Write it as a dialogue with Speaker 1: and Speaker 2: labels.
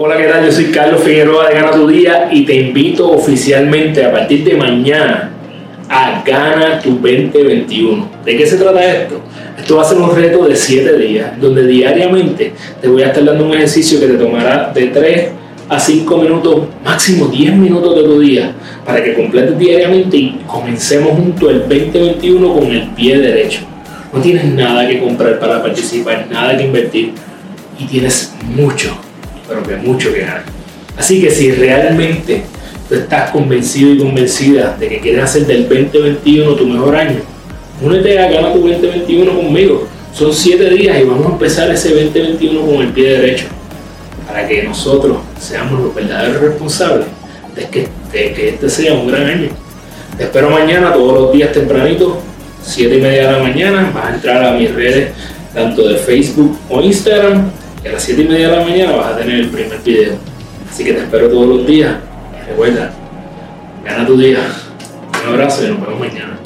Speaker 1: Hola, ¿qué tal? Yo soy Carlos Figueroa de Gana Tu Día y te invito oficialmente a partir de mañana a Gana Tu 2021. ¿De qué se trata esto? Esto va a ser un reto de 7 días, donde diariamente te voy a estar dando un ejercicio que te tomará de 3 a 5 minutos, máximo 10 minutos de tu día, para que completes diariamente y comencemos junto el 2021 con el pie derecho. No tienes nada que comprar para participar, nada que invertir y tienes mucho, pero que mucho que ganar. Así que si realmente tú estás convencido y convencida de que quieres hacer del 2021 tu mejor año, únete a Gana tu 2021 conmigo. Son 7 días y vamos a empezar ese 2021 con el pie derecho para que nosotros seamos los verdaderos responsables de que, que este sea un gran año. Te espero mañana, todos los días tempranito, 7 y media de la mañana. Vas a entrar a mis redes, tanto de Facebook o Instagram, a las 7 y media de la mañana vas a tener el primer video. Así que te espero todos los días. Recuerda, gana tu día. Un abrazo y nos vemos mañana.